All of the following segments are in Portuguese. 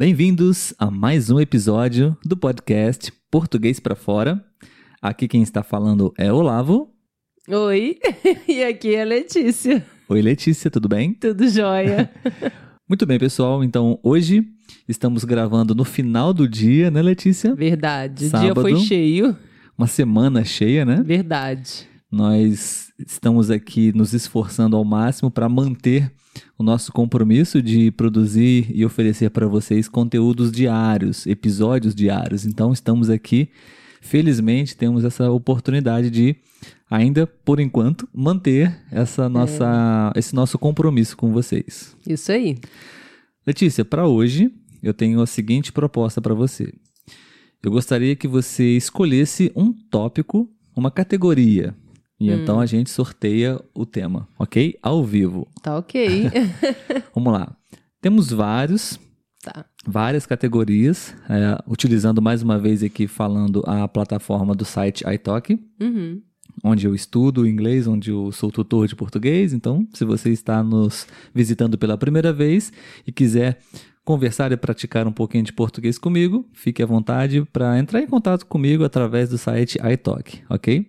Bem-vindos a mais um episódio do podcast Português para Fora. Aqui quem está falando é Olavo. Oi, e aqui é a Letícia. Oi, Letícia, tudo bem? Tudo jóia. Muito bem, pessoal. Então, hoje estamos gravando no final do dia, né, Letícia? Verdade. O dia foi cheio. Uma semana cheia, né? Verdade. Nós estamos aqui nos esforçando ao máximo para manter o nosso compromisso de produzir e oferecer para vocês conteúdos diários, episódios diários. Então, estamos aqui, felizmente, temos essa oportunidade de ainda por enquanto manter essa nossa esse nosso compromisso com vocês. Isso aí. Letícia, para hoje eu tenho a seguinte proposta para você. Eu gostaria que você escolhesse um tópico, uma categoria, e então a gente sorteia o tema, ok? Ao vivo. Tá ok. Vamos lá. Temos vários, tá. várias categorias, é, utilizando mais uma vez aqui falando a plataforma do site iTalk, Uhum. onde eu estudo inglês, onde eu sou tutor de português. Então, se você está nos visitando pela primeira vez e quiser conversar e praticar um pouquinho de português comigo, fique à vontade para entrar em contato comigo através do site iTalk, ok?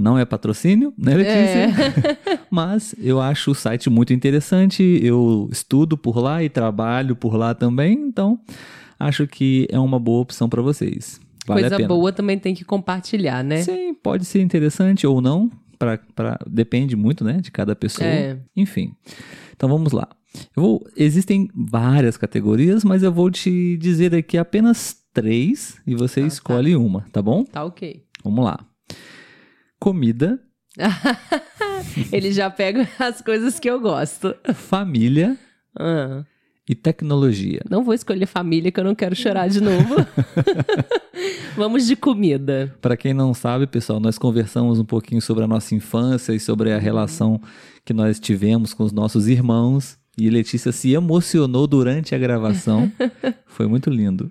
Não é patrocínio, né, Letícia? Mas eu acho o site muito interessante, eu estudo por lá e trabalho por lá também, então acho que é uma boa opção para vocês. Vale a Coisa pena. boa também tem que compartilhar, né? Sim, pode ser interessante ou não, pra, pra, depende muito, né, de cada pessoa. É. Enfim, então vamos lá. Vou, existem várias categorias, mas eu vou te dizer aqui apenas três e você Ah, tá. escolhe uma, tá bom? Tá ok. Vamos lá. Comida, Ele já pega as coisas que eu gosto. família Ah, e tecnologia. não vou escolher família que eu não quero chorar de novo. Vamos de comida. Para quem não sabe, pessoal, nós conversamos um pouquinho sobre a nossa infância e sobre a relação que nós tivemos com os nossos irmãos. E Letícia se emocionou durante a gravação. Foi muito lindo.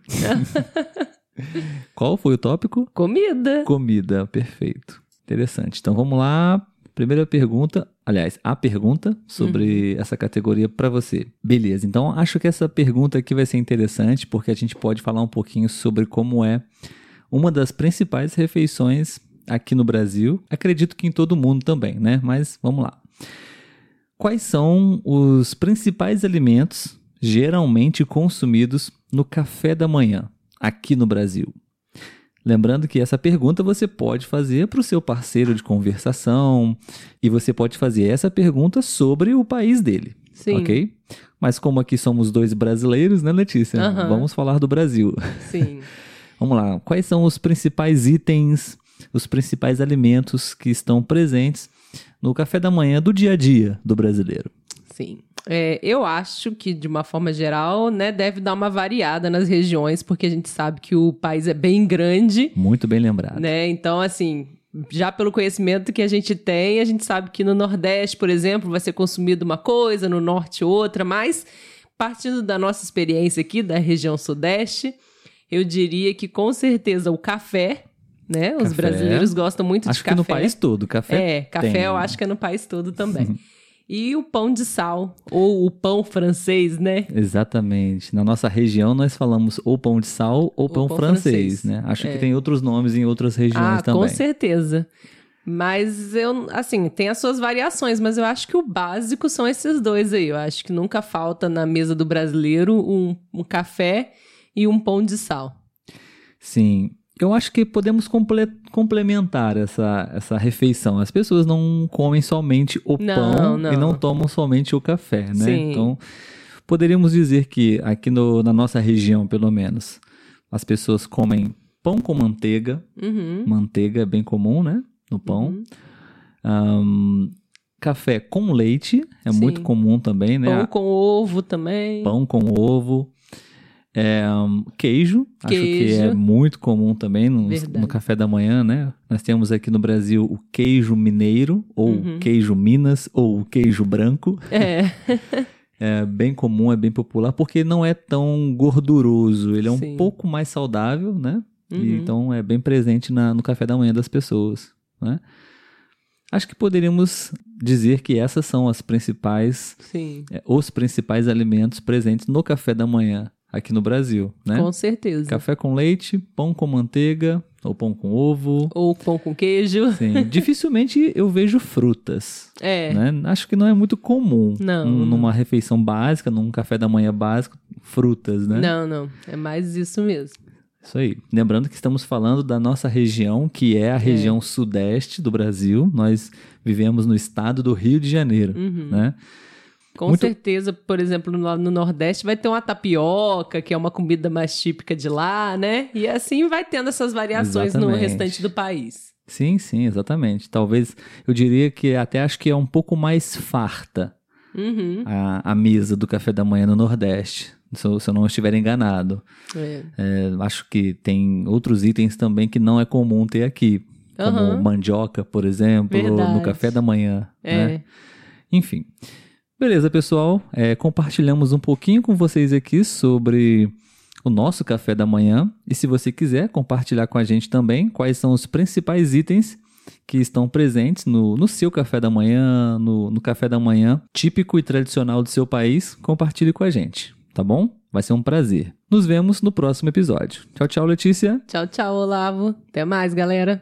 Qual foi o tópico? Comida. Comida, perfeito. Interessante. Então vamos lá. Primeira pergunta, aliás, a pergunta sobre essa categoria para você. Beleza, então acho que essa pergunta aqui vai ser interessante porque a gente pode falar um pouquinho sobre como é uma das principais refeições aqui no Brasil. Acredito que em todo mundo também, né? Mas vamos lá. Quais são os principais alimentos geralmente consumidos no café da manhã aqui no Brasil? Lembrando que essa pergunta você pode fazer para o seu parceiro de conversação e você pode fazer essa pergunta sobre o país dele, Sim. ok? Mas como aqui somos dois brasileiros, né, Letícia? Aham. Vamos falar do Brasil. Sim. Vamos lá. Quais são os principais itens, os principais alimentos que estão presentes no café da manhã do dia a dia do brasileiro? Sim. É, eu acho que, de uma forma geral, né, deve dar uma variada nas regiões, porque a gente sabe que o país é bem grande, Muito bem lembrado. né? Então, assim, já pelo conhecimento que a gente tem, a gente sabe que no Nordeste, por exemplo, vai ser consumido uma coisa, no Norte outra, mas partindo da nossa experiência aqui, da região Sudeste, eu diria que com certeza o café, né? Os Café. brasileiros gostam muito Acho de que café. no país todo, café. É, café tem. eu acho que é no país todo também. E o pão de sal, ou o pão francês, né? Exatamente. Na nossa região nós falamos ou pão de sal ou pão, pão francês, francês. né? Acho É. que tem outros nomes em outras regiões ah, também. com certeza. Mas eu, assim, tem as suas variações, mas eu acho que o básico são esses dois aí. Eu acho que nunca falta na mesa do brasileiro um, um café e um pão de sal. Sim. Eu acho que podemos comple- complementar essa, essa refeição. As pessoas não comem somente o Não, pão não. e não tomam somente o café, né? Sim. Então, poderíamos dizer que aqui no- na nossa região, pelo menos, as pessoas comem pão com manteiga. Uhum. Manteiga é bem comum, né? No pão. Uhum. Ahn, café com leite é Sim. muito comum também, né? Pão com ovo também. Pão com ovo. É, hum, queijo, acho que Queijo. é muito comum também no, no café da manhã, né? Nós temos aqui no Brasil o queijo mineiro, ou Uhum. queijo Minas, ou queijo branco. É. É bem comum, é bem popular, porque não é tão gorduroso, ele é um Sim. pouco mais saudável, né? E Uhum. então é bem presente na- no café da manhã das pessoas, né? Acho que poderíamos dizer que essas são as principais, Sim. é, os principais alimentos presentes no café da manhã aqui no Brasil, né? Com certeza. Café com leite, pão com manteiga ou pão com ovo. Ou pão com queijo. Sim. Dificilmente eu vejo frutas. É. Né? Acho que não é muito comum. Não. Um- numa refeição básica, num café da manhã básico, frutas, né? Não, não. É mais isso mesmo. Isso aí. Lembrando que estamos falando da nossa região, que é a região sudeste do Brasil. Nós vivemos no estado do Rio de Janeiro, Uhum. né? Com Muito- certeza, por exemplo, no, no Nordeste vai ter uma tapioca, que é uma comida mais típica de lá, né? E assim vai tendo essas variações no Exatamente. restante do país. Sim, sim, exatamente. Talvez eu diria que até acho que é um pouco mais farta Uhum. a, a mesa do café da manhã no Nordeste, se eu, se eu não estiver enganado. É. É, acho que tem outros itens também que não é comum ter aqui, como Aham. mandioca, por exemplo, no Verdade. café da manhã. É. né? Enfim. Beleza, pessoal. É, compartilhamos um pouquinho com vocês aqui sobre o nosso café da manhã. E se você quiser compartilhar com a gente também quais são os principais itens que estão presentes no, no seu café da manhã, no, no café da manhã típico e tradicional do seu país, compartilhe com a gente, tá bom? Vai ser um prazer. Nos vemos no próximo episódio. Tchau, tchau, Letícia. Tchau, tchau, Olavo. Até mais, galera.